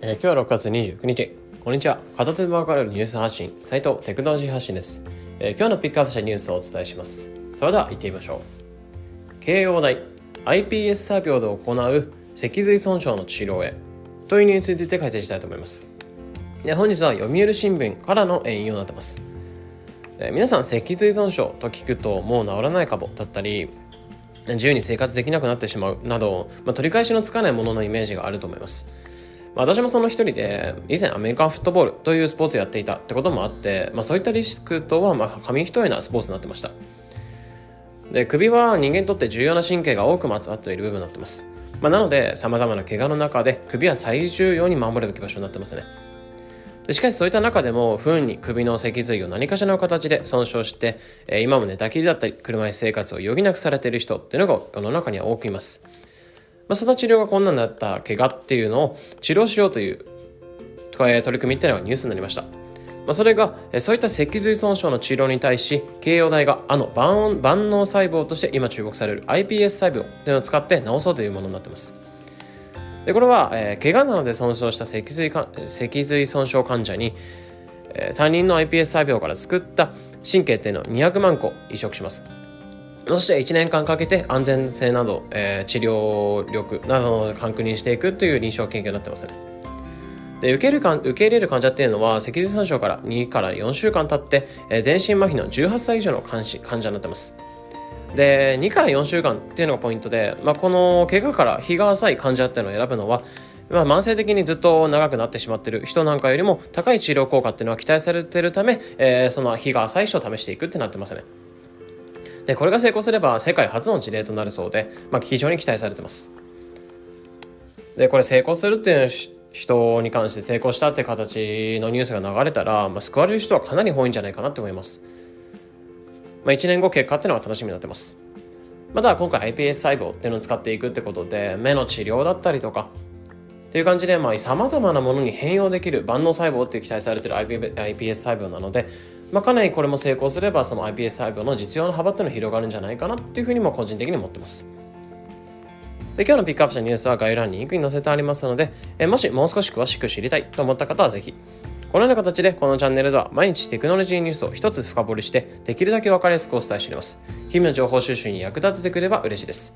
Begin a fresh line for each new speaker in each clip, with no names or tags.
えー、今日は6月29日。こんにちは。片手でわかれるニュース発信斉藤テクノロジー発信です、えー、今日のピックアップしたニュースをお伝えします。それでは行ってみましょう。慶応大 iPS 作業で行う脊髄損傷の治療へ。というニュースについて解説したいと思います。で本日は読売新聞からの引用になってます。皆さん脊髄損傷と聞くともう治らないかもだったり自由に生活できなくなってしまうなど、まあ、取り返しのつかないもののイメージがあると思います。まあ、私もその一人で以前アメリカンフットボールというスポーツをやっていたってこともあって、まあ、そういったリスクとはまあ紙一重なスポーツになってました。で首は人間にとって重要な神経が多くまつわっている部分になってます、まあ、なのでさまざまな怪我の中で首は最重要に守るべき場所になってますね。しかしそういった中でも不運に首の脊髄を何かしらの形で損傷して、え今も寝たきりだったり車椅子生活を余儀なくされている人っていうのが世の中には多くいます。まあ、その治療が困難だった怪我っていうのを治療しようという取り組みっていうのがニュースになりました。まあ、それが、そういった脊髄損傷の治療に対し、慶応大があの万万能細胞として今注目される iPS 細胞っていうのを使って治そうというものになってます。でこれは、えー、怪我などで損傷した脊髄か脊髄損傷患者に、えー、他人の iPS 細胞から作った神経っていうのを200万個移植します。そして1年間かけて安全性など、えー、治療力などを確認していくという臨床研究になってますね。で受けるか受け入れる患者っていうのは脊髄損傷から2から4週間経って、えー、全身麻痺の18歳以上の患者になってます。で2から4週間っていうのがポイントで、まあ、この怪我から日が浅い患者っていうのを選ぶのは、まあ、慢性的にずっと長くなってしまってる人なんかよりも高い治療効果っていうのは期待されてるため、えー、その日が浅い人を試していくってなってますね。で、これが成功すれば世界初の事例となるそうで、まあ、非常に期待されてます。で、これ成功するっていう人に関して成功したって形のニュースが流れたら、まあ、救われる人はかなり多いんじゃないかなって思います。まあ、1年後結果っていうのが楽しみになってます。また今回 iPS 細胞っていうのを使っていくってことで目の治療だったりとかっていう感じでさまざ、まなものに変容できる万能細胞って期待されてる iPS 細胞なので、まあ、かなりこれも成功すればその iPS 細胞の実用の幅っていうのが広がるんじゃないかなっていうふうにも個人的に思ってます。で今日のピックアップしたニュースは概要欄にリンクに載せてありますので、えもしもう少し詳しく知りたいと思った方はぜひこのような形でこのチャンネルでは毎日テクノロジーニュースを一つ深掘りしてできるだけ分かりやすくお伝えしております。日々の情報収集に役立ててくれば嬉しいです。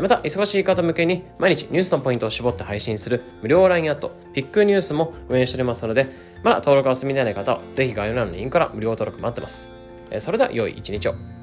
また、忙しい方向けに毎日ニュースのポイントを絞って配信する無料 LINE アット、ピックニュースも運営しておりますので、まだ登録がお済みでない方は、ぜひ概要欄のリンクから無料登録待ってます。それでは良い一日を。